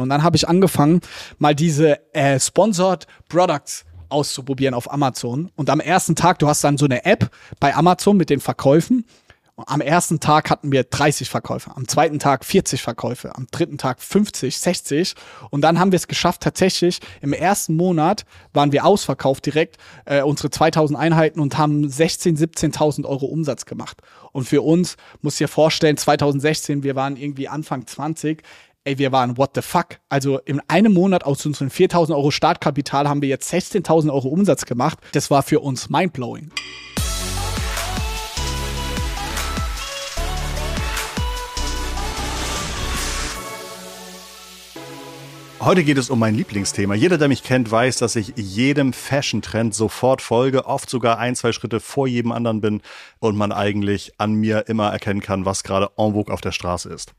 Und dann habe ich angefangen, mal diese äh, Sponsored Products auszuprobieren auf Amazon. Und am ersten Tag, du hast dann so eine App bei Amazon mit den Verkäufen. Am ersten Tag hatten wir 30 Verkäufe, am zweiten Tag 40 Verkäufe, am dritten Tag 50, 60. Und dann haben wir es geschafft, tatsächlich im ersten Monat waren wir ausverkauft direkt, äh, unsere 2000 Einheiten und haben 16.000, 17.000 Euro Umsatz gemacht. Und für uns, muss dir vorstellen, 2016, wir waren irgendwie Anfang 20, ey, wir waren what the fuck. Also in einem Monat aus unseren 4000 Euro Startkapital haben wir jetzt 16.000 Euro Umsatz gemacht. Das war für uns mindblowing. Heute geht es um mein Lieblingsthema. Jeder, der mich kennt, weiß, dass ich jedem Fashion-Trend sofort folge, oft sogar ein, zwei Schritte vor jedem anderen bin und man eigentlich an mir immer erkennen kann, was gerade en vogue auf der Straße ist.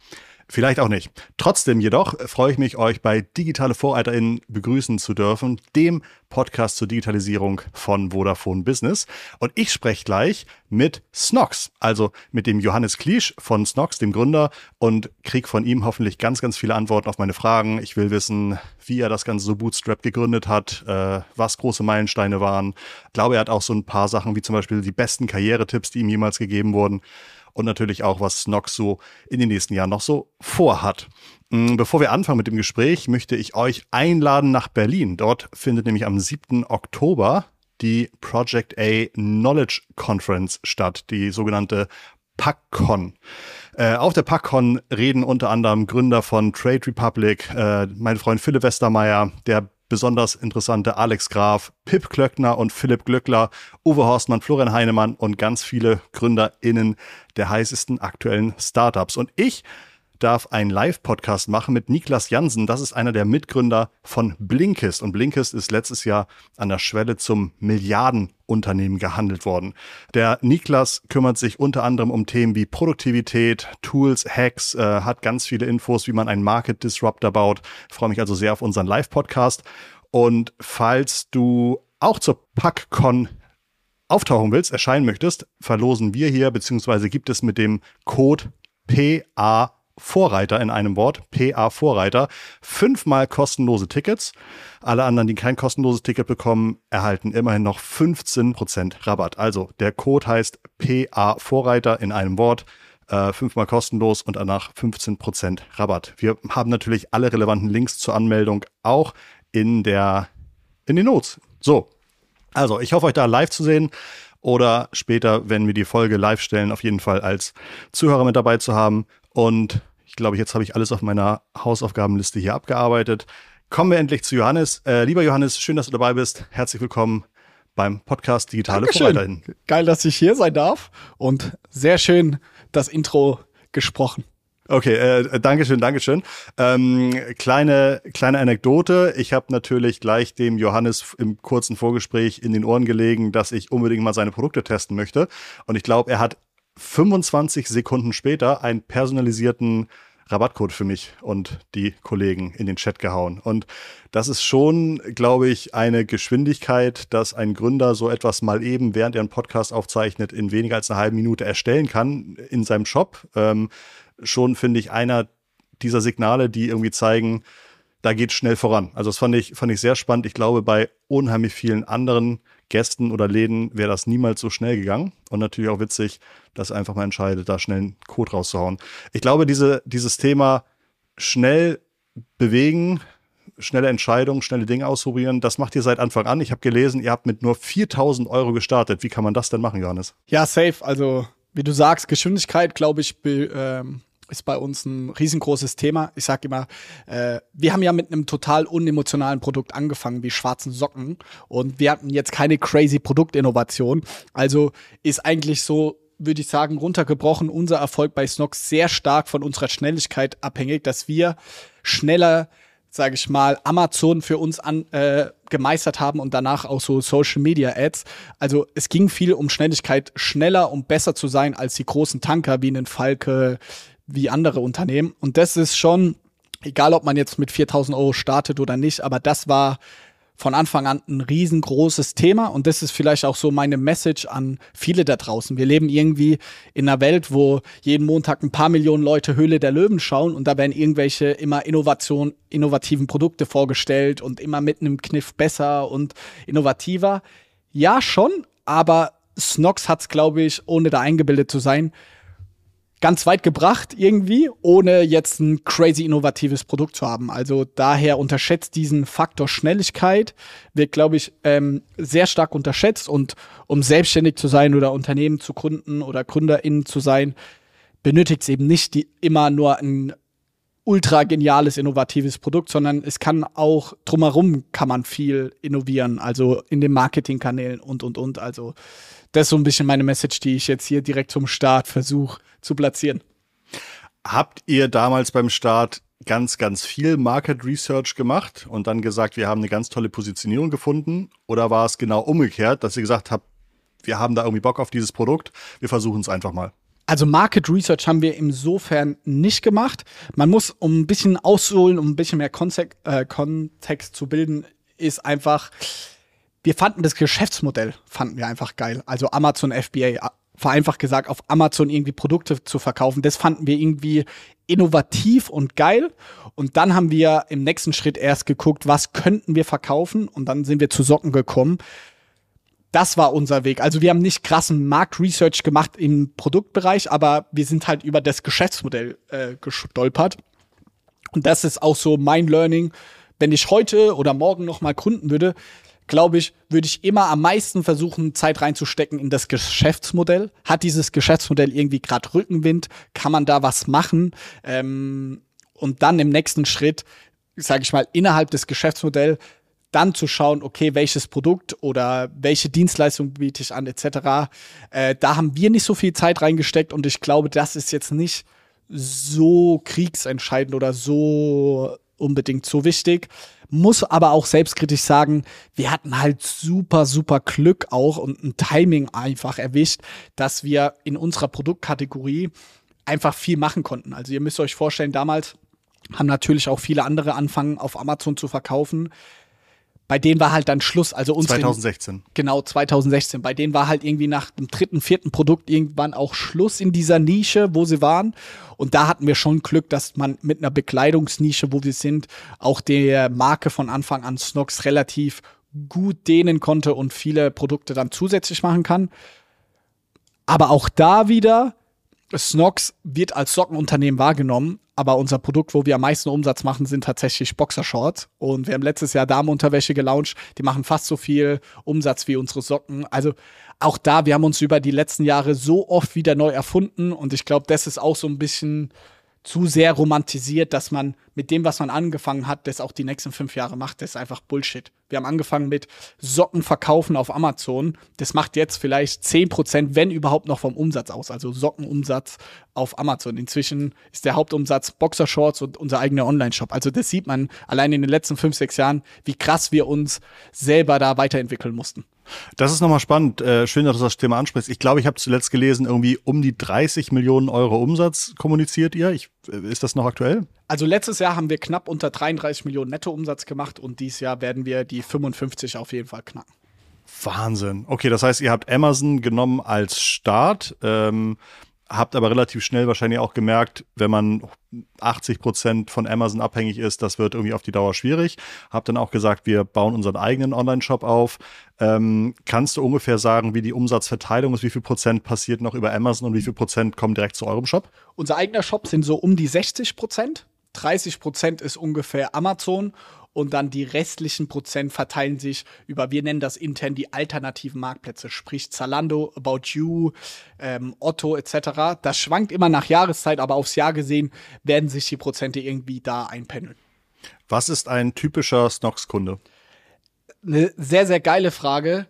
Vielleicht auch nicht. Trotzdem jedoch freue ich mich, euch bei Digitale VorreiterInnen begrüßen zu dürfen, dem Podcast zur Digitalisierung von Vodafone Business. Und ich spreche gleich mit Snox, also mit dem Johannes Kliesch von Snox, dem Gründer, und krieg von ihm hoffentlich ganz, ganz viele Antworten auf meine Fragen. Ich will wissen, wie er das Ganze so Bootstrap gegründet hat, äh, was große Meilensteine waren. Ich glaube, er hat auch so ein paar Sachen wie zum Beispiel die besten Karrieretipps, die ihm jemals gegeben wurden und natürlich auch, was Nox so in den nächsten Jahren noch so vorhat. Mm, bevor wir anfangen mit dem Gespräch, möchte ich euch einladen nach Berlin. Dort findet nämlich am 7. Oktober die Project A Knowledge Conference statt, die sogenannte PackCon. Äh, auf der PackCon reden unter anderem Gründer von Trade Republic, äh, mein Freund Philipp Westermeier, der besonders interessante Alex Graf, Pip Klöckner und Philipp Glöckler, Uwe Horstmann, Florian Heinemann und ganz viele GründerInnen der heißesten aktuellen Startups. Und ich darf einen Live-Podcast machen mit Niklas Jansen. Das ist einer der Mitgründer von Blinkist. Und Blinkist ist letztes Jahr an der Schwelle zum Milliardenunternehmen gehandelt worden. Der Niklas kümmert sich unter anderem um Themen wie Produktivität, Tools, Hacks, äh, hat ganz viele Infos, wie man einen Market Disruptor baut. Ich freue mich also sehr auf unseren Live-Podcast. Und falls du auch zur PackCon auftauchen willst, erscheinen möchtest, verlosen wir hier, beziehungsweise gibt es mit dem Code PA Vorreiter in einem Wort, PA Vorreiter, fünfmal kostenlose Tickets. Alle anderen, die kein kostenloses Ticket bekommen, erhalten immerhin noch 15% Rabatt. Also der Code heißt PA Vorreiter in einem Wort, äh, fünfmal kostenlos und danach 15% Rabatt. Wir haben natürlich alle relevanten Links zur Anmeldung auch in der in den Notes. So, also ich hoffe euch da live zu sehen oder später, wenn wir die Folge live stellen, auf jeden Fall als Zuhörer mit dabei zu haben. Und ich glaube, jetzt habe ich alles auf meiner Hausaufgabenliste hier abgearbeitet. Kommen wir endlich zu Johannes. Äh, lieber Johannes, schön, dass du dabei bist. Herzlich willkommen beim Podcast Digitale Vorreiterin. Geil, dass ich hier sein darf und sehr schön das Intro gesprochen. Okay, äh, Dankeschön, Dankeschön. Ähm, kleine, kleine Anekdote. Ich habe natürlich gleich dem Johannes im kurzen Vorgespräch in den Ohren gelegen, dass ich unbedingt mal seine Produkte testen möchte. Und ich glaube, er hat 25 Sekunden später einen personalisierten Rabattcode für mich und die Kollegen in den Chat gehauen. Und das ist schon, glaube ich, eine Geschwindigkeit, dass ein Gründer so etwas mal eben, während er einen Podcast aufzeichnet, in weniger als einer halben Minute erstellen kann in seinem Shop. Ähm, schon, finde ich, einer dieser Signale, die irgendwie zeigen, da geht schnell voran. Also das fand ich, fand ich sehr spannend. Ich glaube, bei unheimlich vielen anderen Gästen oder Läden wäre das niemals so schnell gegangen. Und natürlich auch witzig, dass einfach mal entscheidet, da schnell einen Code rauszuhauen. Ich glaube, diese, dieses Thema schnell bewegen, schnelle Entscheidungen, schnelle Dinge ausprobieren, das macht ihr seit Anfang an. Ich habe gelesen, ihr habt mit nur 4000 Euro gestartet. Wie kann man das denn machen, Johannes? Ja, safe. Also, wie du sagst, Geschwindigkeit, glaube ich, ähm, ist bei uns ein riesengroßes Thema. Ich sage immer, äh, wir haben ja mit einem total unemotionalen Produkt angefangen, wie schwarzen Socken. Und wir hatten jetzt keine crazy Produktinnovation. Also ist eigentlich so, würde ich sagen, runtergebrochen unser Erfolg bei Snox sehr stark von unserer Schnelligkeit abhängig, dass wir schneller sage ich mal, Amazon für uns an, äh, gemeistert haben und danach auch so Social Media Ads. Also es ging viel um Schnelligkeit, schneller und besser zu sein als die großen Tanker wie einen Falke, wie andere Unternehmen. Und das ist schon, egal ob man jetzt mit 4000 Euro startet oder nicht, aber das war von Anfang an ein riesengroßes Thema und das ist vielleicht auch so meine Message an viele da draußen. Wir leben irgendwie in einer Welt, wo jeden Montag ein paar Millionen Leute Höhle der Löwen schauen und da werden irgendwelche immer Innovation, innovativen Produkte vorgestellt und immer mit einem Kniff besser und innovativer. Ja, schon, aber Snox hat es, glaube ich, ohne da eingebildet zu sein, ganz weit gebracht irgendwie, ohne jetzt ein crazy innovatives Produkt zu haben. Also daher unterschätzt diesen Faktor Schnelligkeit, wird, glaube ich, ähm, sehr stark unterschätzt. Und um selbstständig zu sein oder Unternehmen zu gründen oder GründerInnen zu sein, benötigt es eben nicht die, immer nur ein ultra geniales, innovatives Produkt, sondern es kann auch drumherum kann man viel innovieren, also in den Marketingkanälen und, und, und. Also das ist so ein bisschen meine Message, die ich jetzt hier direkt zum Start versuche zu platzieren. Habt ihr damals beim Start ganz, ganz viel Market Research gemacht und dann gesagt, wir haben eine ganz tolle Positionierung gefunden? Oder war es genau umgekehrt, dass ihr gesagt habt, wir haben da irgendwie Bock auf dieses Produkt, wir versuchen es einfach mal? Also Market Research haben wir insofern nicht gemacht. Man muss, um ein bisschen auszuholen, um ein bisschen mehr Kontext, äh, Kontext zu bilden, ist einfach, wir fanden das Geschäftsmodell, fanden wir einfach geil. Also Amazon FBA, vereinfacht gesagt, auf Amazon irgendwie Produkte zu verkaufen. Das fanden wir irgendwie innovativ und geil. Und dann haben wir im nächsten Schritt erst geguckt, was könnten wir verkaufen. Und dann sind wir zu Socken gekommen. Das war unser Weg. Also wir haben nicht krassen Marktresearch gemacht im Produktbereich, aber wir sind halt über das Geschäftsmodell äh, gestolpert. Und das ist auch so mein Learning. Wenn ich heute oder morgen noch mal gründen würde, glaube ich, würde ich immer am meisten versuchen, Zeit reinzustecken in das Geschäftsmodell. Hat dieses Geschäftsmodell irgendwie gerade Rückenwind? Kann man da was machen? Ähm, und dann im nächsten Schritt, sage ich mal, innerhalb des Geschäftsmodells dann zu schauen, okay, welches Produkt oder welche Dienstleistung biete ich an, etc. Äh, da haben wir nicht so viel Zeit reingesteckt und ich glaube, das ist jetzt nicht so kriegsentscheidend oder so unbedingt so wichtig muss aber auch selbstkritisch sagen, wir hatten halt super, super Glück auch und ein Timing einfach erwischt, dass wir in unserer Produktkategorie einfach viel machen konnten. Also ihr müsst euch vorstellen, damals haben natürlich auch viele andere anfangen, auf Amazon zu verkaufen bei denen war halt dann Schluss. Also unsere, 2016. Genau, 2016. Bei denen war halt irgendwie nach dem dritten, vierten Produkt irgendwann auch Schluss in dieser Nische, wo sie waren. Und da hatten wir schon Glück, dass man mit einer Bekleidungsnische, wo wir sind, auch der Marke von Anfang an Snox relativ gut dehnen konnte und viele Produkte dann zusätzlich machen kann. Aber auch da wieder, Snox wird als Sockenunternehmen wahrgenommen, aber unser Produkt, wo wir am meisten Umsatz machen, sind tatsächlich Boxershorts. Und wir haben letztes Jahr Damenunterwäsche gelauncht. Die machen fast so viel Umsatz wie unsere Socken. Also auch da, wir haben uns über die letzten Jahre so oft wieder neu erfunden. Und ich glaube, das ist auch so ein bisschen zu sehr romantisiert, dass man mit dem, was man angefangen hat, das auch die nächsten fünf Jahre macht. Das ist einfach Bullshit. Wir haben angefangen mit Socken verkaufen auf Amazon. Das macht jetzt vielleicht zehn Prozent, wenn überhaupt noch vom Umsatz aus. Also Sockenumsatz auf Amazon. Inzwischen ist der Hauptumsatz Boxershorts und unser eigener Online-Shop. Also das sieht man allein in den letzten fünf, sechs Jahren, wie krass wir uns selber da weiterentwickeln mussten. Das ist nochmal spannend. Äh, schön, dass du das Thema ansprichst. Ich glaube, ich habe zuletzt gelesen, irgendwie um die 30 Millionen Euro Umsatz kommuniziert ihr. Ich, äh, ist das noch aktuell? Also letztes Jahr haben wir knapp unter 33 Millionen Nettoumsatz gemacht und dieses Jahr werden wir die 55 auf jeden Fall knacken. Wahnsinn. Okay, das heißt, ihr habt Amazon genommen als Start. Ähm, habt aber relativ schnell wahrscheinlich auch gemerkt, wenn man 80 Prozent von Amazon abhängig ist, das wird irgendwie auf die Dauer schwierig. Habt dann auch gesagt, wir bauen unseren eigenen Online-Shop auf. Ähm, kannst du ungefähr sagen, wie die Umsatzverteilung ist? Wie viel Prozent passiert noch über Amazon und wie viel Prozent kommen direkt zu eurem Shop? Unser eigener Shop sind so um die 60 Prozent. 30 Prozent ist ungefähr Amazon und dann die restlichen Prozent verteilen sich über, wir nennen das intern die alternativen Marktplätze, sprich Zalando, About You, ähm, Otto etc. Das schwankt immer nach Jahreszeit, aber aufs Jahr gesehen werden sich die Prozente irgendwie da einpendeln. Was ist ein typischer Snox-Kunde? Eine sehr, sehr geile Frage.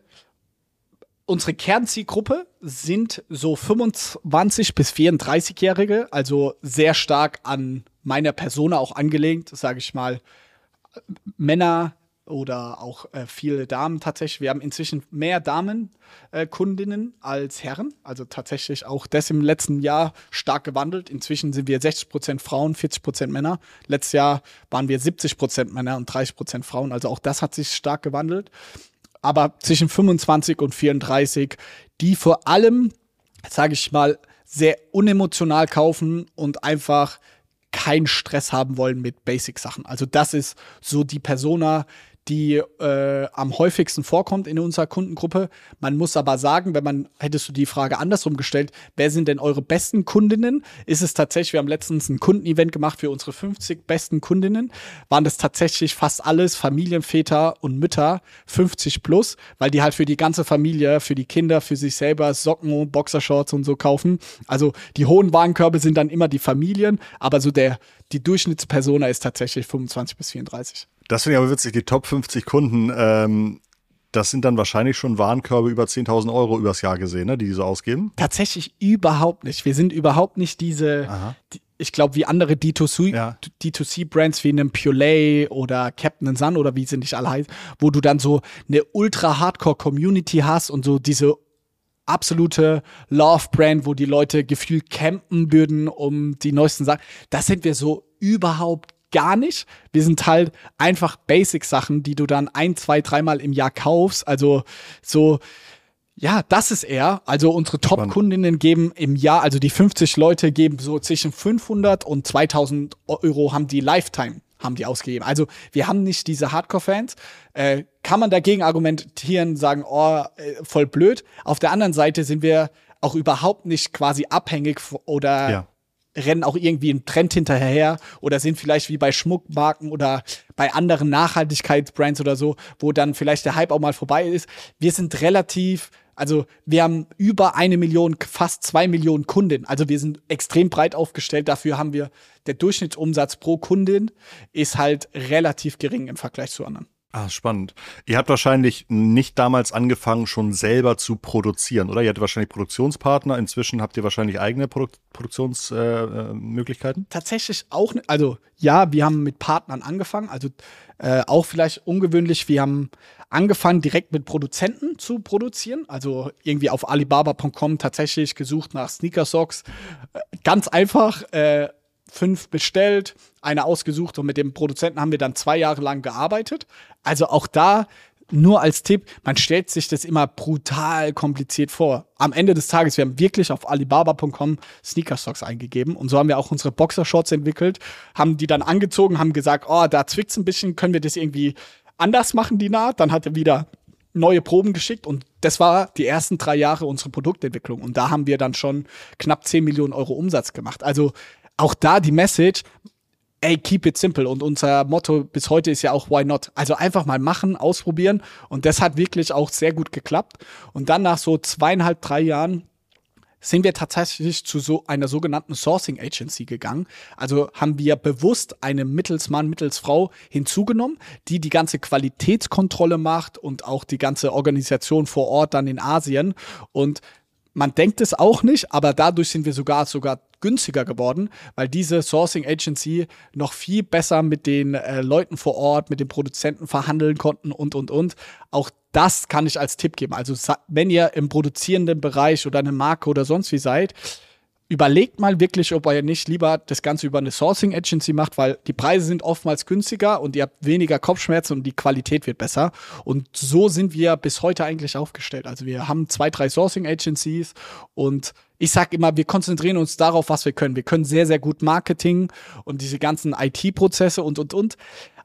Unsere Kernzielgruppe sind so 25 bis 34-Jährige, also sehr stark an meiner Persona auch angelegt, sage ich mal, Männer oder auch äh, viele Damen tatsächlich. Wir haben inzwischen mehr Damenkundinnen äh, als Herren. Also tatsächlich auch das im letzten Jahr stark gewandelt. Inzwischen sind wir 60 Prozent Frauen, 40 Prozent Männer. Letztes Jahr waren wir 70 Prozent Männer und 30 Prozent Frauen. Also auch das hat sich stark gewandelt. Aber zwischen 25 und 34, die vor allem, sage ich mal, sehr unemotional kaufen und einfach keinen Stress haben wollen mit Basic-Sachen. Also das ist so die Persona, die äh, am häufigsten vorkommt in unserer Kundengruppe. Man muss aber sagen, wenn man, hättest du die Frage andersrum gestellt, wer sind denn eure besten Kundinnen? Ist es tatsächlich, wir haben letztens ein Kundenevent gemacht für unsere 50 besten Kundinnen, waren das tatsächlich fast alles Familienväter und Mütter 50 plus, weil die halt für die ganze Familie, für die Kinder, für sich selber Socken, Boxershorts und so kaufen. Also die hohen Warenkörbe sind dann immer die Familien, aber so der, die Durchschnittspersona ist tatsächlich 25 bis 34. Das finde ich aber witzig, die Top 50 Kunden, ähm, das sind dann wahrscheinlich schon Warenkörbe über 10.000 Euro übers Jahr gesehen, ne, die die so ausgeben? Tatsächlich überhaupt nicht. Wir sind überhaupt nicht diese, die, ich glaube, wie andere D2C, Ja. D2C-Brands wie einem Purelay oder Captain Sun oder wie sie nicht alle heißen, wo du dann so eine ultra-Hardcore-Community hast und so diese absolute Love-Brand, wo die Leute gefühlt campen würden, um die neuesten Sachen. Das sind wir so überhaupt gar nicht. Wir sind halt einfach Basic-Sachen, die du dann ein, zwei, dreimal im Jahr kaufst. Also so, ja, das ist er. Also unsere Top-Kundinnen geben im Jahr, also die 50 Leute geben so zwischen 500 und 2000 Euro haben die Lifetime haben die ausgegeben. Also wir haben nicht diese Hardcore-Fans. Äh, kann man dagegen argumentieren, sagen, oh, äh, voll blöd. Auf der anderen Seite sind wir auch überhaupt nicht quasi abhängig oder Ja. Rennen auch irgendwie einen Trend hinterher oder sind vielleicht wie bei Schmuckmarken oder bei anderen Nachhaltigkeitsbrands oder so, wo dann vielleicht der Hype auch mal vorbei ist. Wir sind relativ, also wir haben über eine Million, fast zwei Millionen Kunden. Also wir sind extrem breit aufgestellt. Dafür haben wir, der Durchschnittsumsatz pro Kundin ist halt relativ gering im Vergleich zu anderen. Ah, spannend. Ihr habt wahrscheinlich nicht damals angefangen, schon selber zu produzieren, oder? Ihr hattet wahrscheinlich Produktionspartner. Inzwischen habt ihr wahrscheinlich eigene Produk Produktionsmöglichkeiten. Äh, Möglichkeiten? tatsächlich auch, also ja, wir haben mit Partnern angefangen, also äh, auch vielleicht ungewöhnlich, wir haben angefangen direkt mit Produzenten zu produzieren, also irgendwie auf alibaba.com tatsächlich gesucht nach Sneaker-Socks, äh, ganz einfach, äh, fünf bestellt, eine ausgesucht und mit dem Produzenten haben wir dann zwei Jahre lang gearbeitet. Also auch da nur als Tipp, man stellt sich das immer brutal kompliziert vor. Am Ende des Tages, wir haben wirklich auf alibaba.com Sneaker-Stocks eingegeben und so haben wir auch unsere Boxershorts entwickelt, haben die dann angezogen, haben gesagt, oh, da zwickt's ein bisschen, können wir das irgendwie anders machen, die Naht? Dann hat er wieder neue Proben geschickt und das war die ersten drei Jahre unsere Produktentwicklung und da haben wir dann schon knapp 10 Millionen Euro Umsatz gemacht. Also auch da die Message, ey, keep it simple. Und unser Motto bis heute ist ja auch why not? Also einfach mal machen, ausprobieren. Und das hat wirklich auch sehr gut geklappt. Und dann nach so zweieinhalb, drei Jahren sind wir tatsächlich zu so einer sogenannten Sourcing Agency gegangen. Also haben wir bewusst eine Mittelsmann, Mittelsfrau hinzugenommen, die die ganze Qualitätskontrolle macht und auch die ganze Organisation vor Ort dann in Asien. Und man denkt es auch nicht, aber dadurch sind wir sogar sogar günstiger geworden, weil diese Sourcing Agency noch viel besser mit den äh, Leuten vor Ort, mit den Produzenten verhandeln konnten und und und. Auch das kann ich als Tipp geben. Also wenn ihr im produzierenden Bereich oder eine Marke oder sonst wie seid, überlegt mal wirklich, ob ihr nicht lieber das Ganze über eine Sourcing Agency macht, weil die Preise sind oftmals günstiger und ihr habt weniger Kopfschmerzen und die Qualität wird besser. Und so sind wir bis heute eigentlich aufgestellt. Also wir haben zwei, drei Sourcing Agencies und ich sag immer, wir konzentrieren uns darauf, was wir können. Wir können sehr, sehr gut Marketing und diese ganzen IT-Prozesse und, und, und.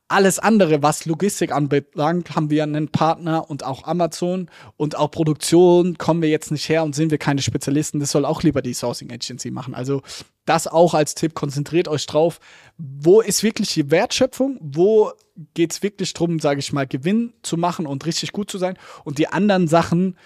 Alles andere, was Logistik anbelangt, haben wir einen Partner und auch Amazon und auch Produktion kommen wir jetzt nicht her und sind wir keine Spezialisten. Das soll auch lieber die Sourcing Agency machen. Also das auch als Tipp, konzentriert euch drauf. Wo ist wirklich die Wertschöpfung? Wo geht's wirklich drum, sage ich mal, Gewinn zu machen und richtig gut zu sein? Und die anderen Sachen,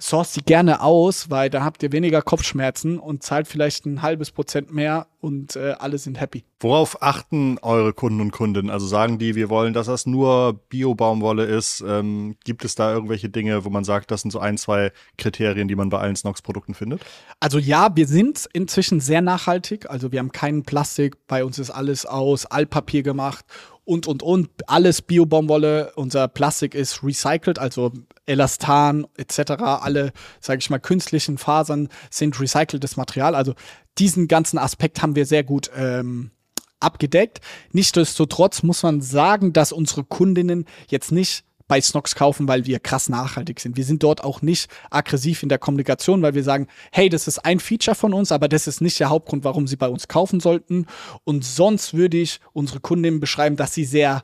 source die gerne aus, weil da habt ihr weniger Kopfschmerzen und zahlt vielleicht ein halbes Prozent mehr und äh, alle sind happy. Worauf achten eure Kunden und Kundinnen? Also sagen die, wir wollen, dass das nur Bio-Baumwolle ist? Ähm, gibt es da irgendwelche Dinge, wo man sagt, das sind so ein, zwei Kriterien, die man bei allen Snox-Produkten findet? Also ja, wir sind inzwischen sehr nachhaltig. Also wir haben keinen Plastik. Bei uns ist alles aus Altpapier gemacht und, und, und. Alles Bio-Baumwolle. Unser Plastik ist recycelt, also Elastan etc. Alle, sage ich mal, künstlichen Fasern sind recyceltes Material. Also diesen ganzen Aspekt haben wir sehr gut ähm, abgedeckt. Nichtsdestotrotz muss man sagen, dass unsere Kundinnen jetzt nicht bei Snox kaufen, weil wir krass nachhaltig sind. Wir sind dort auch nicht aggressiv in der Kommunikation, weil wir sagen, hey, das ist ein Feature von uns, aber das ist nicht der Hauptgrund, warum sie bei uns kaufen sollten. Und sonst würde ich unsere Kundinnen beschreiben, dass sie sehr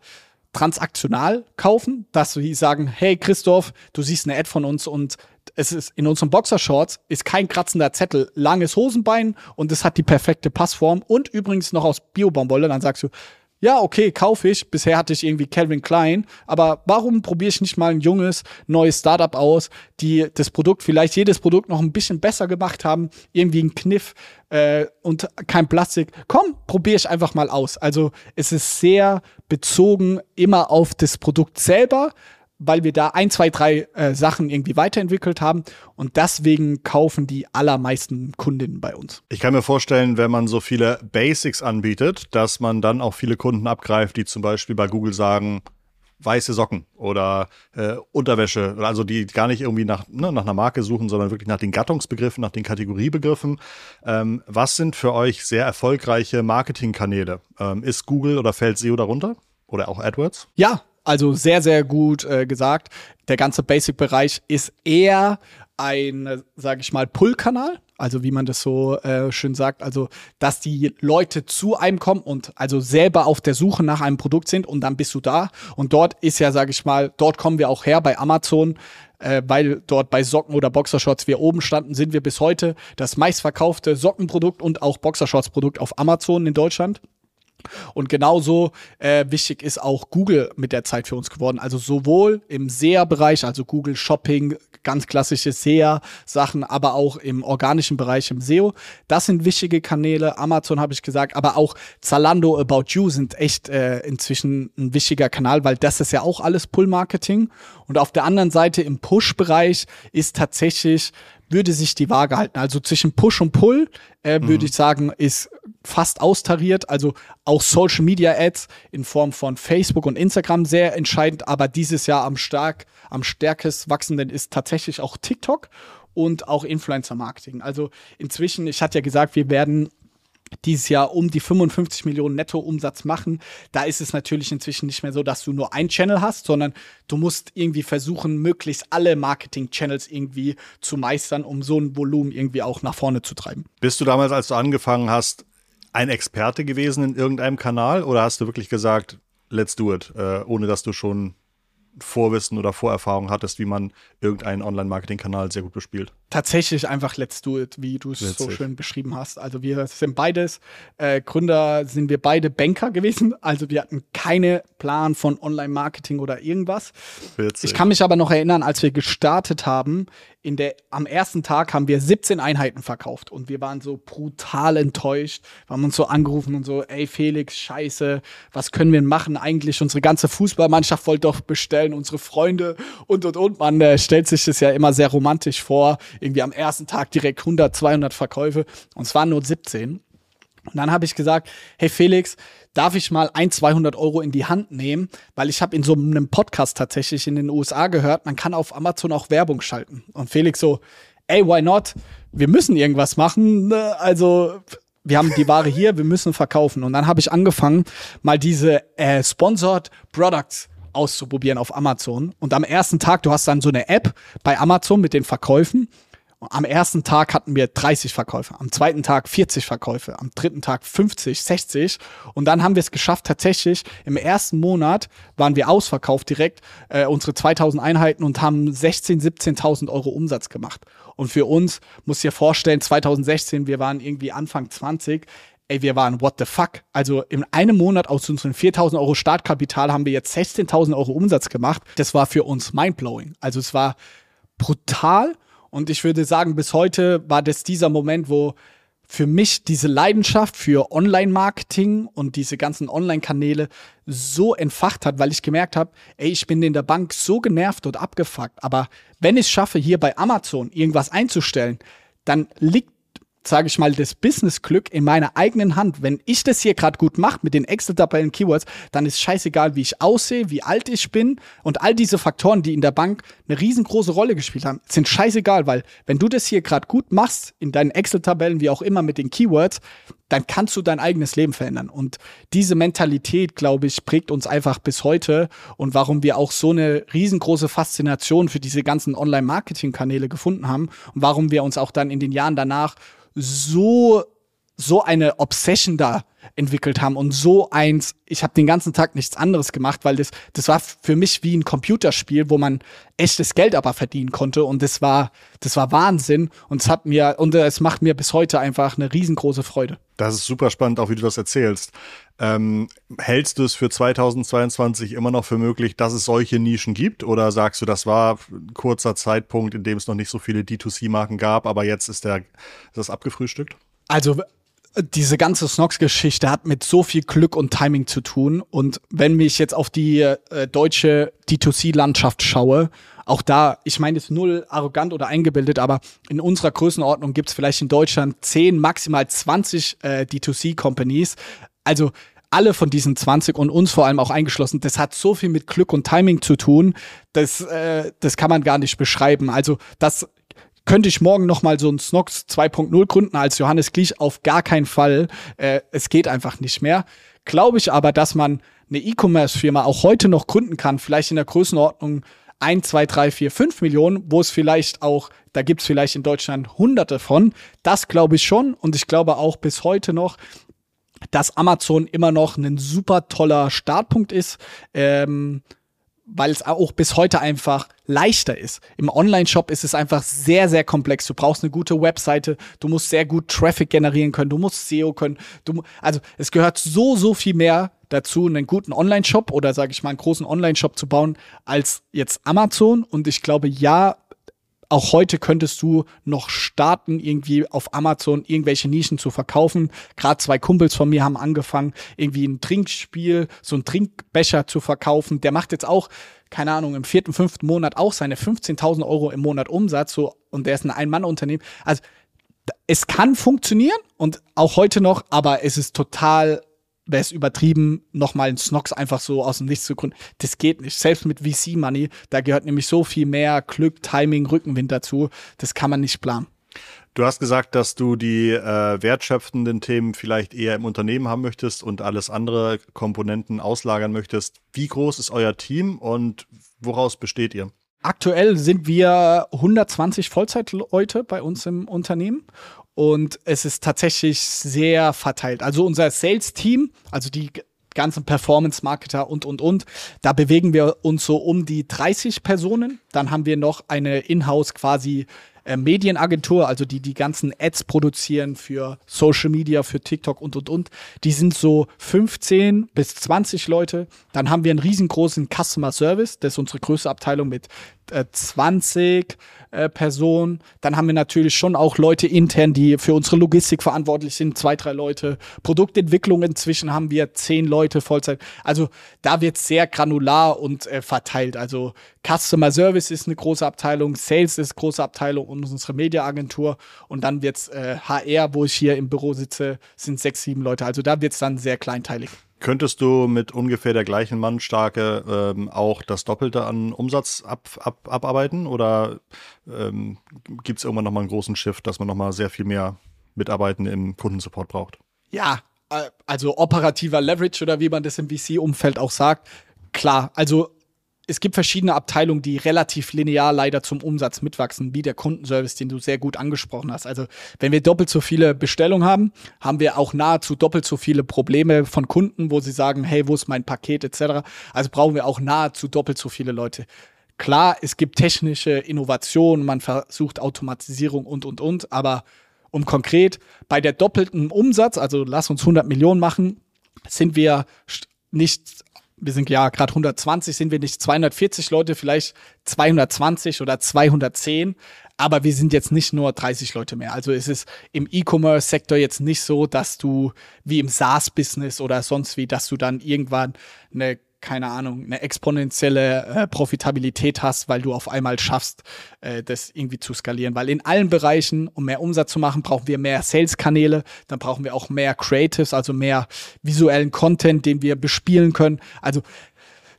transaktional kaufen, dass sie sagen, hey Christoph, du siehst eine Ad von uns und es ist in unseren Boxershorts ist kein kratzender Zettel, langes Hosenbein und es hat die perfekte Passform und übrigens noch aus Biobaumwolle, dann sagst du, ja, okay, kaufe ich. Bisher hatte ich irgendwie Calvin Klein, aber warum probiere ich nicht mal ein junges, neues Startup aus, die das Produkt, vielleicht jedes Produkt noch ein bisschen besser gemacht haben, irgendwie ein Kniff äh, und kein Plastik. Komm, probiere ich einfach mal aus. Also es ist sehr bezogen immer auf das Produkt selber, weil wir da ein, zwei, drei äh, Sachen irgendwie weiterentwickelt haben und deswegen kaufen die allermeisten Kundinnen bei uns. Ich kann mir vorstellen, wenn man so viele Basics anbietet, dass man dann auch viele Kunden abgreift, die zum Beispiel bei Google sagen, weiße Socken oder äh, Unterwäsche, also die gar nicht irgendwie nach, ne, nach einer Marke suchen, sondern wirklich nach den Gattungsbegriffen, nach den Kategoriebegriffen. Ähm, was sind für euch sehr erfolgreiche Marketingkanäle? Ähm, ist Google oder fällt SEO darunter? Oder auch AdWords? Ja, also sehr, sehr gut äh, gesagt. Der ganze Basic-Bereich ist eher ein, sage ich mal, Pull-Kanal. Also wie man das so äh, schön sagt, also dass die Leute zu einem kommen und also selber auf der Suche nach einem Produkt sind und dann bist du da. Und dort ist ja, sage ich mal, dort kommen wir auch her bei Amazon, äh, weil dort bei Socken oder Boxershorts wir oben standen, sind wir bis heute das meistverkaufte Sockenprodukt und auch Boxershorts-Produkt auf Amazon in Deutschland. Und genauso äh, wichtig ist auch Google mit der Zeit für uns geworden. Also sowohl im SEA-Bereich, also Google Shopping, ganz klassische SEA-Sachen, aber auch im organischen Bereich, im SEO. Das sind wichtige Kanäle. Amazon habe ich gesagt, aber auch Zalando, About You sind echt äh, inzwischen ein wichtiger Kanal, weil das ist ja auch alles Pull-Marketing. Und auf der anderen Seite im Push-Bereich ist tatsächlich würde sich die Waage halten. Also zwischen Push und Pull äh, würde mhm. ich sagen, ist fast austariert. Also auch Social Media Ads in Form von Facebook und Instagram sehr entscheidend. Aber dieses Jahr am stark, am stärkest wachsenden ist tatsächlich auch TikTok und auch Influencer Marketing. Also inzwischen, ich hatte ja gesagt, wir werden dieses Jahr um die 55 Millionen Nettoumsatz machen. Da ist es natürlich inzwischen nicht mehr so, dass du nur ein Channel hast, sondern du musst irgendwie versuchen, möglichst alle Marketing-Channels irgendwie zu meistern, um so ein Volumen irgendwie auch nach vorne zu treiben. Bist du damals, als du angefangen hast, ein Experte gewesen in irgendeinem Kanal oder hast du wirklich gesagt, let's do it, äh, ohne dass du schon Vorwissen oder Vorerfahrung hattest, wie man irgendeinen Online-Marketing-Kanal sehr gut bespielt? Tatsächlich einfach Let's Do It, wie du es so schön beschrieben hast. Also wir sind beides äh, Gründer, sind wir beide Banker gewesen. Also wir hatten keine Plan von Online-Marketing oder irgendwas. Witzig. Ich kann mich aber noch erinnern, als wir gestartet haben, in der, am ersten Tag haben wir 17 Einheiten verkauft und wir waren so brutal enttäuscht. Wir haben uns so angerufen und so, ey Felix, scheiße, was können wir machen? Eigentlich unsere ganze Fußballmannschaft wollte doch bestellen, unsere Freunde und und und. Man äh, stellt sich das ja immer sehr romantisch vor. Irgendwie am ersten Tag direkt 100, 200 Verkäufe und es waren nur 17. Und dann habe ich gesagt, hey Felix, darf ich mal ein, 200 Euro in die Hand nehmen? Weil ich habe in so einem Podcast tatsächlich in den USA gehört, man kann auf Amazon auch Werbung schalten. Und Felix so, ey, why not? Wir müssen irgendwas machen. Ne? Also wir haben die Ware hier, wir müssen verkaufen. Und dann habe ich angefangen, mal diese äh, Sponsored Products auszuprobieren auf Amazon. Und am ersten Tag, du hast dann so eine App bei Amazon mit den Verkäufen am ersten Tag hatten wir 30 Verkäufe, am zweiten Tag 40 Verkäufe, am dritten Tag 50, 60 und dann haben wir es geschafft, tatsächlich im ersten Monat waren wir ausverkauft direkt, äh, unsere 2000 Einheiten und haben 16, 17.000 Euro Umsatz gemacht. Und für uns, muss dir vorstellen, 2016, wir waren irgendwie Anfang 20, ey, wir waren what the fuck. Also in einem Monat aus unseren 4000 Euro Startkapital haben wir jetzt 16.000 Euro Umsatz gemacht. Das war für uns mindblowing. Also es war brutal und ich würde sagen, bis heute war das dieser Moment, wo für mich diese Leidenschaft für Online-Marketing und diese ganzen Online-Kanäle so entfacht hat, weil ich gemerkt habe, ey, ich bin in der Bank so genervt und abgefuckt. Aber wenn ich es schaffe, hier bei Amazon irgendwas einzustellen, dann liegt sage ich mal, das Business-Glück in meiner eigenen Hand. Wenn ich das hier gerade gut mache mit den Excel-Tabellen, Keywords, dann ist scheißegal, wie ich aussehe, wie alt ich bin und all diese Faktoren, die in der Bank eine riesengroße Rolle gespielt haben, sind scheißegal, weil wenn du das hier gerade gut machst in deinen Excel-Tabellen, wie auch immer mit den Keywords, dann kannst du dein eigenes Leben verändern. Und diese Mentalität, glaube ich, prägt uns einfach bis heute und warum wir auch so eine riesengroße Faszination für diese ganzen Online-Marketing-Kanäle gefunden haben und warum wir uns auch dann in den Jahren danach so so eine Obsession da entwickelt haben und so eins, ich habe den ganzen Tag nichts anderes gemacht, weil das, das war für mich wie ein Computerspiel, wo man echtes Geld aber verdienen konnte und das war, das war Wahnsinn und es hat mir, und es macht mir bis heute einfach eine riesengroße Freude. Das ist super spannend, auch wie du das erzählst. Ähm, hältst du es für 2022 immer noch für möglich, dass es solche Nischen gibt? Oder sagst du, das war ein kurzer Zeitpunkt, in dem es noch nicht so viele D2C-Marken gab, aber jetzt ist, der, ist das abgefrühstückt? Also diese ganze Snox-Geschichte hat mit so viel Glück und Timing zu tun. Und wenn ich jetzt auf die äh, deutsche D2C-Landschaft schaue, auch da, ich meine jetzt null arrogant oder eingebildet, aber in unserer Größenordnung gibt es vielleicht in Deutschland 10, maximal 20 äh, D2C-Companies. Also alle von diesen 20 und uns vor allem auch eingeschlossen, das hat so viel mit Glück und Timing zu tun, das, äh, das kann man gar nicht beschreiben. Also das könnte ich morgen noch mal so ein Snox 2.0 gründen als Johannes Glich? Auf gar keinen Fall. Äh, es geht einfach nicht mehr. Glaube ich aber, dass man eine E-Commerce-Firma auch heute noch gründen kann, vielleicht in der Größenordnung 1, 2, 3, 4, 5 Millionen, wo es vielleicht auch, da gibt es vielleicht in Deutschland hunderte von. Das glaube ich schon. Und ich glaube auch bis heute noch, dass Amazon immer noch ein super toller Startpunkt ist. Ähm, weil es auch bis heute einfach leichter ist. Im Online-Shop ist es einfach sehr, sehr komplex. Du brauchst eine gute Webseite, du musst sehr gut Traffic generieren können, du musst SEO können. Du, also es gehört so, so viel mehr dazu, einen guten Online-Shop oder sage ich mal einen großen Online-Shop zu bauen, als jetzt Amazon. Und ich glaube, ja, auch heute könntest du noch starten, irgendwie auf Amazon irgendwelche Nischen zu verkaufen. Gerade zwei Kumpels von mir haben angefangen, irgendwie ein Trinkspiel, so ein Trinkbecher zu verkaufen. Der macht jetzt auch, keine Ahnung, im vierten, fünften Monat auch seine 15.000 Euro im Monat Umsatz. So, und der ist ein Ein-Mann-Unternehmen. Also es kann funktionieren und auch heute noch, aber es ist total wäre es übertrieben, nochmal einen Snox einfach so aus dem Nichts zu gründen. Das geht nicht. Selbst mit VC-Money, da gehört nämlich so viel mehr Glück, Timing, Rückenwind dazu. Das kann man nicht planen. Du hast gesagt, dass du die äh, wertschöpfenden Themen vielleicht eher im Unternehmen haben möchtest und alles andere Komponenten auslagern möchtest. Wie groß ist euer Team und woraus besteht ihr? Aktuell sind wir 120 Vollzeitleute bei uns im Unternehmen und es ist tatsächlich sehr verteilt. Also unser Sales-Team, also die ganzen Performance-Marketer und, und, und, da bewegen wir uns so um die 30 Personen. Dann haben wir noch eine Inhouse quasi äh, Medienagentur, also die die ganzen Ads produzieren für Social Media, für TikTok und, und, und. Die sind so 15 bis 20 Leute. Dann haben wir einen riesengroßen Customer Service, das ist unsere größte Abteilung mit äh, 20 äh, Personen. Dann haben wir natürlich schon auch Leute intern, die für unsere Logistik verantwortlich sind, zwei, drei Leute. Produktentwicklung inzwischen haben wir zehn Leute Vollzeit. Also da wird sehr granular und äh, verteilt. Also Customer Service ist eine große Abteilung, Sales ist eine große Abteilung und unsere Mediaagentur. Und dann wird's äh, HR, wo ich hier im Büro sitze, sind sechs, sieben Leute. Also da wird's dann sehr kleinteilig. Könntest du mit ungefähr der gleichen Mannstärke ähm, auch das Doppelte an Umsatz ab, ab, abarbeiten? Oder ähm, gibt es irgendwann nochmal einen großen Shift, dass man nochmal sehr viel mehr Mitarbeitende im Kundensupport braucht? Ja, äh, also operativer Leverage oder wie man das im VC-Umfeld auch sagt. Klar, also es gibt verschiedene Abteilungen, die relativ linear leider zum Umsatz mitwachsen, wie der Kundenservice, den du sehr gut angesprochen hast. Also wenn wir doppelt so viele Bestellungen haben, haben wir auch nahezu doppelt so viele Probleme von Kunden, wo sie sagen, hey, wo ist mein Paket etc. Also brauchen wir auch nahezu doppelt so viele Leute. Klar, es gibt technische Innovationen, man versucht Automatisierung und, und, und, aber um konkret bei der doppelten Umsatz, also lass uns 100 Millionen machen, sind wir nicht wir sind ja gerade 120, sind wir nicht 240 Leute, vielleicht 220 oder 210, aber wir sind jetzt nicht nur 30 Leute mehr. Also es ist im E-Commerce-Sektor jetzt nicht so, dass du wie im SaaS-Business oder sonst wie, dass du dann irgendwann eine keine Ahnung, eine exponentielle äh, Profitabilität hast, weil du auf einmal schaffst, äh, das irgendwie zu skalieren. Weil in allen Bereichen, um mehr Umsatz zu machen, brauchen wir mehr Sales-Kanäle, dann brauchen wir auch mehr Creatives, also mehr visuellen Content, den wir bespielen können. Also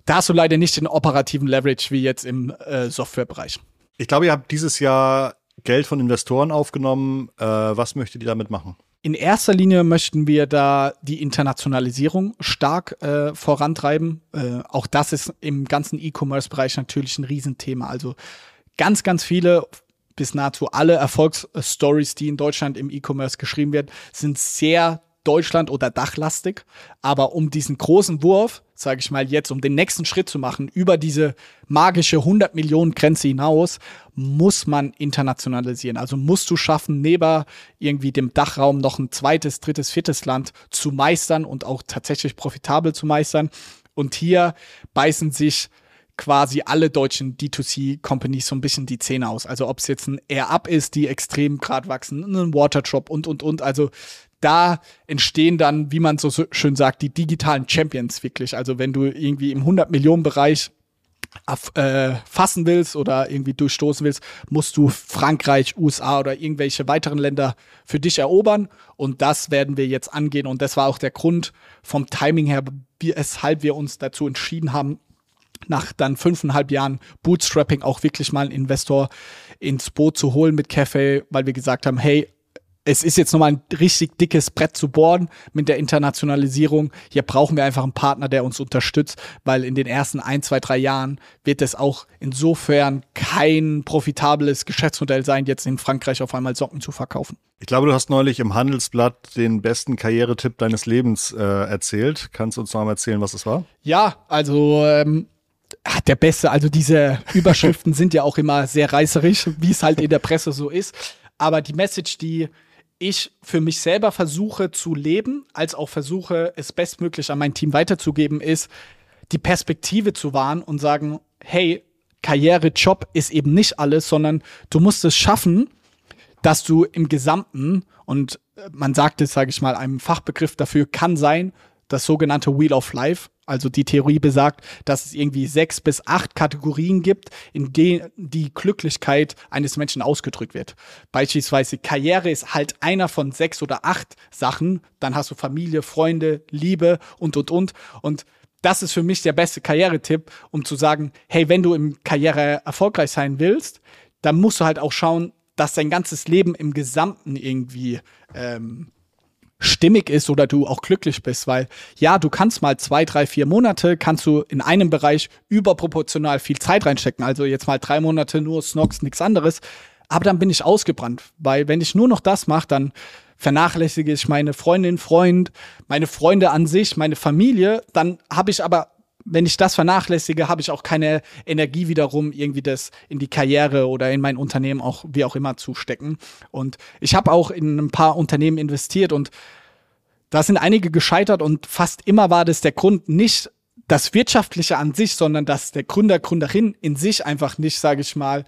da hast du leider nicht den operativen Leverage wie jetzt im äh, Softwarebereich. Ich glaube, ihr habt dieses Jahr Geld von Investoren aufgenommen. Äh, was möchtet ihr damit machen? In erster Linie möchten wir da die Internationalisierung stark äh, vorantreiben. Äh, auch das ist im ganzen E-Commerce-Bereich natürlich ein Riesenthema. Also ganz, ganz viele bis nahezu alle Erfolgsstories, die in Deutschland im E-Commerce geschrieben werden, sind sehr Deutschland oder Dachlastig. Aber um diesen großen Wurf, sage ich mal jetzt, um den nächsten Schritt zu machen, über diese magische 100 Millionen Grenze hinaus, muss man internationalisieren. Also musst du schaffen, neben irgendwie dem Dachraum noch ein zweites, drittes, viertes Land zu meistern und auch tatsächlich profitabel zu meistern. Und hier beißen sich quasi alle deutschen D2C-Companies so ein bisschen die Zähne aus. Also ob es jetzt ein Air Up ist, die extrem grad wachsen, ein Waterdrop und, und, und. Also da entstehen dann, wie man so schön sagt, die digitalen Champions wirklich. Also wenn du irgendwie im 100 Millionen Bereich äh, fassen willst oder irgendwie durchstoßen willst, musst du Frankreich, USA oder irgendwelche weiteren Länder für dich erobern. Und das werden wir jetzt angehen. Und das war auch der Grund vom Timing her, weshalb wir uns dazu entschieden haben, nach dann fünfeinhalb Jahren Bootstrapping auch wirklich mal einen Investor ins Boot zu holen mit Cafe, weil wir gesagt haben, hey, es ist jetzt nochmal ein richtig dickes Brett zu bohren mit der Internationalisierung. Hier brauchen wir einfach einen Partner, der uns unterstützt, weil in den ersten ein, zwei, drei Jahren wird es auch insofern kein profitables Geschäftsmodell sein, jetzt in Frankreich auf einmal Socken zu verkaufen. Ich glaube, du hast neulich im Handelsblatt den besten Karrieretipp deines Lebens äh, erzählt. Kannst du uns noch mal erzählen, was es war? Ja, also ähm, der Beste, also diese Überschriften sind ja auch immer sehr reißerisch, wie es halt in der Presse so ist. Aber die Message, die ich für mich selber versuche zu leben, als auch versuche, es bestmöglich an mein Team weiterzugeben, ist, die Perspektive zu wahren und sagen, hey, Karriere, Job ist eben nicht alles, sondern du musst es schaffen, dass du im Gesamten, und man sagt es, sage ich mal, einem Fachbegriff dafür kann sein, das sogenannte Wheel of Life. Also die Theorie besagt, dass es irgendwie sechs bis acht Kategorien gibt, in denen die Glücklichkeit eines Menschen ausgedrückt wird. Beispielsweise Karriere ist halt einer von sechs oder acht Sachen. Dann hast du Familie, Freunde, Liebe und, und, und. Und das ist für mich der beste Karrieretipp, um zu sagen, hey, wenn du im Karriere erfolgreich sein willst, dann musst du halt auch schauen, dass dein ganzes Leben im Gesamten irgendwie ähm, stimmig ist oder du auch glücklich bist, weil ja, du kannst mal zwei, drei, vier Monate, kannst du in einem Bereich überproportional viel Zeit reinstecken. Also jetzt mal drei Monate nur Snox, nichts anderes. Aber dann bin ich ausgebrannt, weil wenn ich nur noch das mache, dann vernachlässige ich meine Freundin, Freund, meine Freunde an sich, meine Familie, dann habe ich aber wenn ich das vernachlässige, habe ich auch keine Energie wiederum, irgendwie das in die Karriere oder in mein Unternehmen auch wie auch immer zu stecken. Und ich habe auch in ein paar Unternehmen investiert und da sind einige gescheitert und fast immer war das der Grund nicht das Wirtschaftliche an sich, sondern dass der Gründer, Gründerin in sich einfach nicht, sage ich mal,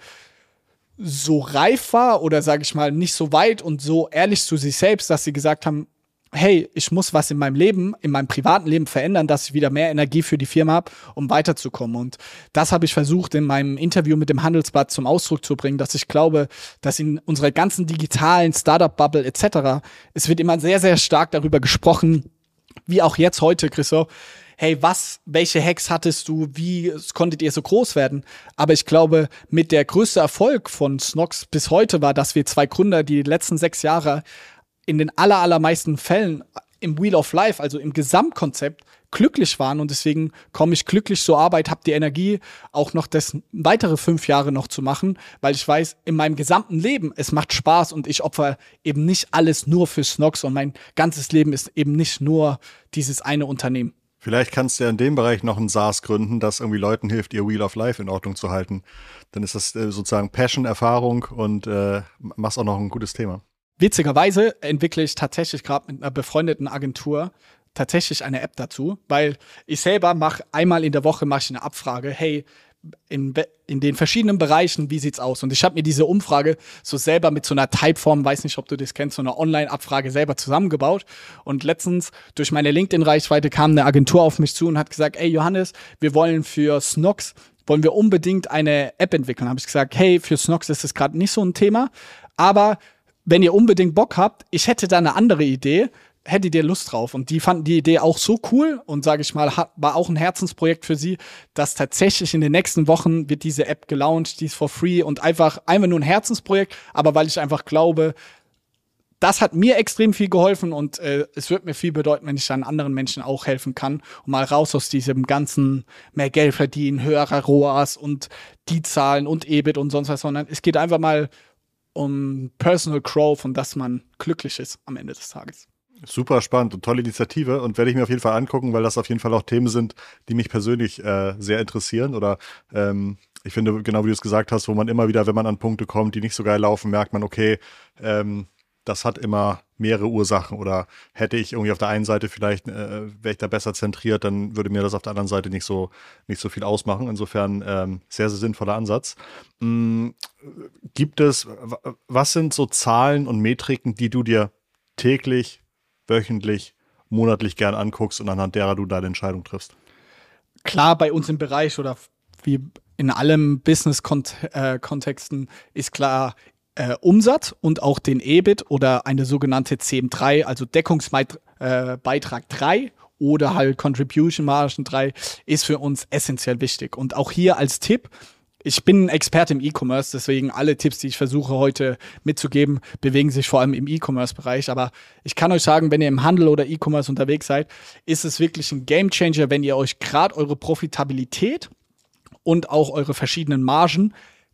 so reif war oder sage ich mal nicht so weit und so ehrlich zu sich selbst, dass sie gesagt haben, hey, ich muss was in meinem Leben, in meinem privaten Leben verändern, dass ich wieder mehr Energie für die Firma habe, um weiterzukommen. Und das habe ich versucht in meinem Interview mit dem Handelsblatt zum Ausdruck zu bringen, dass ich glaube, dass in unserer ganzen digitalen Startup-Bubble etc., es wird immer sehr, sehr stark darüber gesprochen, wie auch jetzt heute, Christoph, hey, was, welche Hacks hattest du, wie konntet ihr so groß werden? Aber ich glaube, mit der größte Erfolg von Snox bis heute war, dass wir zwei Gründer, die, die letzten sechs Jahre in den aller, allermeisten Fällen im Wheel of Life, also im Gesamtkonzept, glücklich waren und deswegen komme ich glücklich zur Arbeit, habe die Energie, auch noch das weitere fünf Jahre noch zu machen, weil ich weiß, in meinem gesamten Leben, es macht Spaß und ich opfer eben nicht alles nur für Snox und mein ganzes Leben ist eben nicht nur dieses eine Unternehmen. Vielleicht kannst du ja in dem Bereich noch ein SaaS gründen, das irgendwie Leuten hilft, ihr Wheel of Life in Ordnung zu halten. Dann ist das äh, sozusagen Passion, Erfahrung und äh, machst auch noch ein gutes Thema. Witzigerweise entwickle ich tatsächlich gerade mit einer befreundeten Agentur tatsächlich eine App dazu, weil ich selber mache einmal in der Woche mache ich eine Abfrage, hey, in, in den verschiedenen Bereichen, wie sieht's aus? Und ich habe mir diese Umfrage so selber mit so einer Typeform, weiß nicht, ob du das kennst, so einer Online-Abfrage selber zusammengebaut. Und letztens durch meine LinkedIn-Reichweite kam eine Agentur auf mich zu und hat gesagt, ey Johannes, wir wollen für Snox wollen wir unbedingt eine App entwickeln. Habe ich gesagt, hey, für Snox ist das gerade nicht so ein Thema, aber wenn ihr unbedingt Bock habt, ich hätte da eine andere Idee, hättet ihr Lust drauf? Und die fanden die Idee auch so cool und sage ich mal, war auch ein Herzensprojekt für sie, dass tatsächlich in den nächsten Wochen wird diese App gelauncht, die ist for free und einfach, einfach nur ein Herzensprojekt, aber weil ich einfach glaube, das hat mir extrem viel geholfen und äh, es wird mir viel bedeuten, wenn ich dann anderen Menschen auch helfen kann und mal raus aus diesem ganzen mehr Geld verdienen, höherer ROAS und die Zahlen und EBIT und sonst was, sondern es geht einfach mal um Personal Growth und dass man glücklich ist am Ende des Tages. Super spannend und tolle Initiative und werde ich mir auf jeden Fall angucken, weil das auf jeden Fall auch Themen sind, die mich persönlich äh, sehr interessieren oder ähm, ich finde, genau wie du es gesagt hast, wo man immer wieder, wenn man an Punkte kommt, die nicht so geil laufen, merkt man, okay, ähm, das hat immer mehrere Ursachen oder hätte ich irgendwie auf der einen Seite vielleicht, äh, wäre ich da besser zentriert, dann würde mir das auf der anderen Seite nicht so, nicht so viel ausmachen. Insofern ähm, sehr, sehr sinnvoller Ansatz. Mhm. Gibt es, was sind so Zahlen und Metriken, die du dir täglich, wöchentlich, monatlich gern anguckst und anhand derer du deine Entscheidung triffst? Klar, bei uns im Bereich oder wie in allem Business-Kontexten äh, ist klar äh, Umsatz und auch den EBIT oder eine sogenannte CM3, also Deckungsbeitrag äh, 3 oder halt Contribution Margin 3 ist für uns essentiell wichtig. Und auch hier als Tipp, ich bin ein Experte im E-Commerce, deswegen alle Tipps, die ich versuche heute mitzugeben, bewegen sich vor allem im E-Commerce-Bereich. Aber ich kann euch sagen, wenn ihr im Handel oder E-Commerce unterwegs seid, ist es wirklich ein Gamechanger, wenn ihr euch gerade eure Profitabilität und auch eure verschiedenen Margen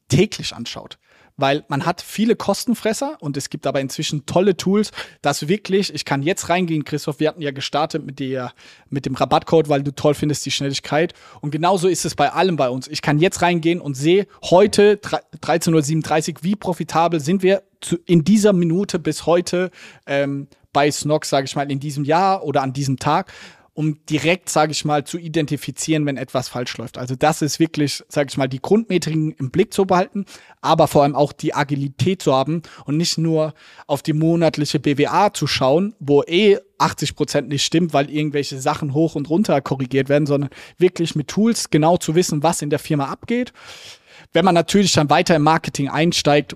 täglich anschaut weil man hat viele Kostenfresser und es gibt aber inzwischen tolle Tools, dass wirklich, ich kann jetzt reingehen, Christoph, wir hatten ja gestartet mit der, mit dem Rabattcode, weil du toll findest die Schnelligkeit und genauso ist es bei allem bei uns. Ich kann jetzt reingehen und sehe heute 13.37 wie profitabel sind wir zu, in dieser Minute bis heute ähm, bei Snox, sage ich mal, in diesem Jahr oder an diesem Tag um direkt, sage ich mal, zu identifizieren, wenn etwas falsch läuft. Also das ist wirklich, sage ich mal, die Grundmetriken im Blick zu behalten, aber vor allem auch die Agilität zu haben und nicht nur auf die monatliche BWA zu schauen, wo eh 80 Prozent nicht stimmt, weil irgendwelche Sachen hoch und runter korrigiert werden, sondern wirklich mit Tools genau zu wissen, was in der Firma abgeht. Wenn man natürlich dann weiter im Marketing einsteigt,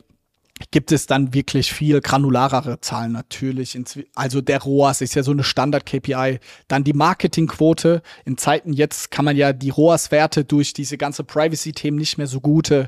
gibt es dann wirklich viel granularere Zahlen natürlich. Also der ROAS ist ja so eine Standard-KPI. Dann die Marketingquote. In Zeiten jetzt kann man ja die ROAS-Werte durch diese ganze Privacy-Themen nicht mehr so gut äh,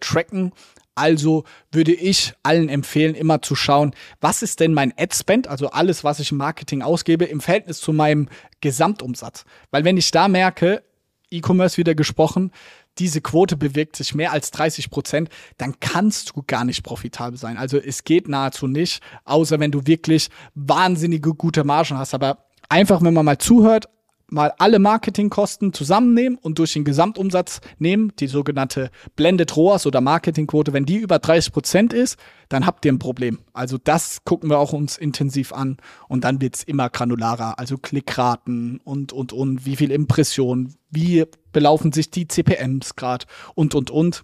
tracken. Also würde ich allen empfehlen, immer zu schauen, was ist denn mein Ad-Spend, also alles, was ich im Marketing ausgebe, im Verhältnis zu meinem Gesamtumsatz. Weil wenn ich da merke, E-Commerce wieder gesprochen, diese Quote bewegt sich mehr als 30 Prozent, dann kannst du gar nicht profitabel sein. Also es geht nahezu nicht, außer wenn du wirklich wahnsinnige gute Margen hast. Aber einfach, wenn man mal zuhört, mal alle Marketingkosten zusammennehmen und durch den Gesamtumsatz nehmen, die sogenannte Blended ROAS oder Marketingquote, wenn die über 30 Prozent ist, dann habt ihr ein Problem. Also das gucken wir auch uns intensiv an und dann wird's immer granularer, also Klickraten und, und, und, wie viel Impressionen, wie belaufen sich die CPMs gerade und, und, und.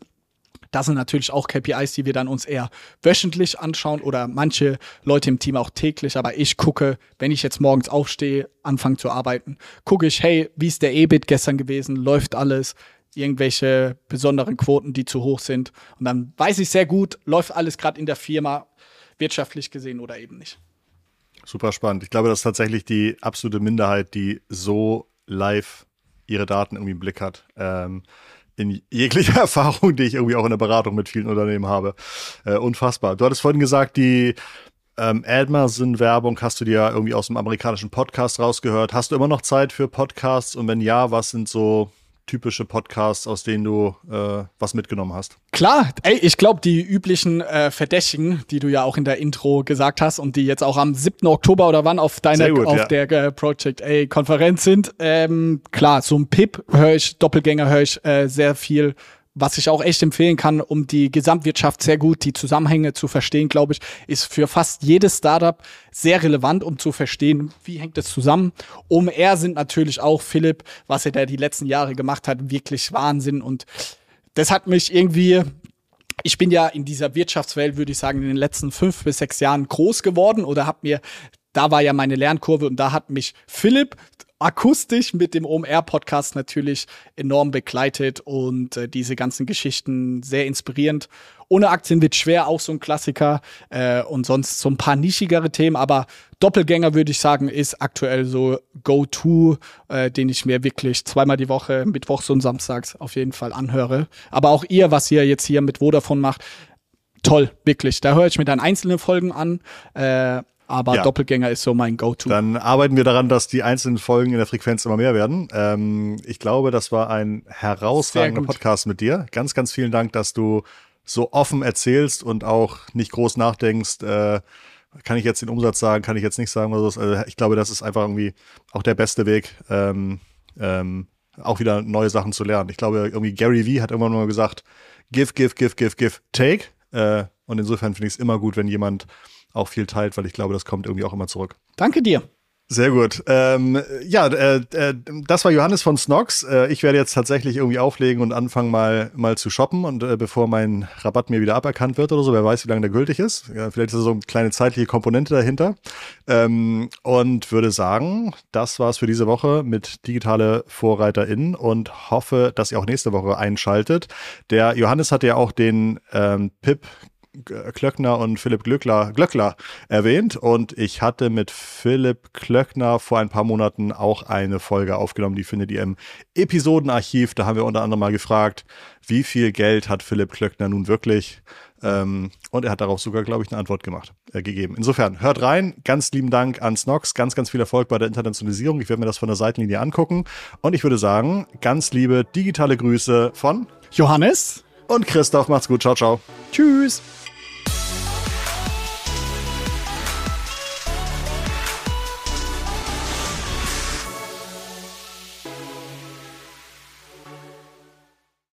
Das sind natürlich auch KPIs, die wir dann uns eher wöchentlich anschauen oder manche Leute im Team auch täglich. Aber ich gucke, wenn ich jetzt morgens aufstehe, anfange zu arbeiten, gucke ich, hey, wie ist der EBIT gestern gewesen? Läuft alles? Irgendwelche besonderen Quoten, die zu hoch sind. Und dann weiß ich sehr gut, läuft alles gerade in der Firma wirtschaftlich gesehen oder eben nicht. Super spannend. Ich glaube, das ist tatsächlich die absolute Minderheit, die so live ihre Daten irgendwie im Blick hat. Ähm, in jeglicher Erfahrung, die ich irgendwie auch in der Beratung mit vielen Unternehmen habe. Äh, unfassbar. Du hattest vorhin gesagt, die ähm, Amazon-Werbung hast du dir irgendwie aus dem amerikanischen Podcast rausgehört. Hast du immer noch Zeit für Podcasts? Und wenn ja, was sind so typische Podcasts, aus denen du äh, was mitgenommen hast? Klar, ey, ich glaube, die üblichen äh, Verdächtigen, die du ja auch in der Intro gesagt hast und die jetzt auch am 7. Oktober oder wann auf deiner gut, auf ja. der äh, Project A Konferenz sind, ähm, klar, so ein Pip höre ich, Doppelgänger höre ich äh, sehr viel was ich auch echt empfehlen kann, um die Gesamtwirtschaft sehr gut, die Zusammenhänge zu verstehen, glaube ich, ist für fast jedes Startup sehr relevant, um zu verstehen, wie hängt es zusammen. OMR sind natürlich auch Philipp, was er da die letzten Jahre gemacht hat, wirklich Wahnsinn und das hat mich irgendwie ich bin ja in dieser Wirtschaftswelt, würde ich sagen, in den letzten fünf bis sechs Jahren groß geworden oder habe mir, da war ja meine Lernkurve und da hat mich Philipp akustisch mit dem OMR-Podcast natürlich enorm begleitet und äh, diese ganzen Geschichten sehr inspirierend. Ohne Aktien wird schwer, auch so ein Klassiker äh, und sonst so ein paar nischigere Themen, aber Doppelgänger würde ich sagen, ist aktuell so Go-To, äh, den ich mir wirklich zweimal die Woche, Mittwochs und Samstags auf jeden Fall anhöre. Aber auch ihr, was ihr jetzt hier mit Vodafone macht, toll, wirklich. Da höre ich mir dann einzelne Folgen an. Äh, aber ja. Doppelgänger ist so mein Go-To. Dann arbeiten wir daran, dass die einzelnen Folgen in der Frequenz immer mehr werden. Ähm, ich glaube, das war ein herausragender Podcast mit dir. Ganz, ganz vielen Dank, dass du so offen erzählst und auch nicht groß nachdenkst. Äh, kann ich jetzt den Umsatz sagen, kann ich jetzt nicht sagen. Also ich glaube, das ist einfach irgendwie auch der beste Weg, ähm, ähm, auch wieder neue Sachen zu lernen. Ich glaube, irgendwie Gary Vee hat irgendwann mal gesagt, give, give, give, give, give, take. Äh, und insofern finde ich es immer gut, wenn jemand auch viel teilt, weil ich glaube, das kommt irgendwie auch immer zurück. Danke dir. Sehr gut. Ähm, ja, äh, äh, das war Johannes von Snox. Äh, ich werde jetzt tatsächlich irgendwie auflegen und anfangen mal mal zu shoppen und äh, bevor mein Rabatt mir wieder aberkannt wird oder so, wer weiß, wie lange der gültig ist. Ja, vielleicht ist da so eine kleine zeitliche Komponente dahinter. Ähm, und würde sagen, das war's für diese Woche mit digitale VorreiterInnen und hoffe, dass ihr auch nächste Woche einschaltet. Der Johannes hatte ja auch den ähm, Pip Klöckner und Philipp Glöckler, Glöckler erwähnt und ich hatte mit Philipp Klöckner vor ein paar Monaten auch eine Folge aufgenommen, die findet ihr im Episodenarchiv. Da haben wir unter anderem mal gefragt, wie viel Geld hat Philipp Klöckner nun wirklich? Ähm, und er hat darauf sogar, glaube ich, eine Antwort gemacht, äh, gegeben. Insofern, hört rein. Ganz lieben Dank an Snox. Ganz, ganz viel Erfolg bei der Internationalisierung. Ich werde mir das von der Seitenlinie angucken. Und ich würde sagen, ganz liebe digitale Grüße von Johannes und Christoph. Macht's gut. Ciao, ciao. Tschüss.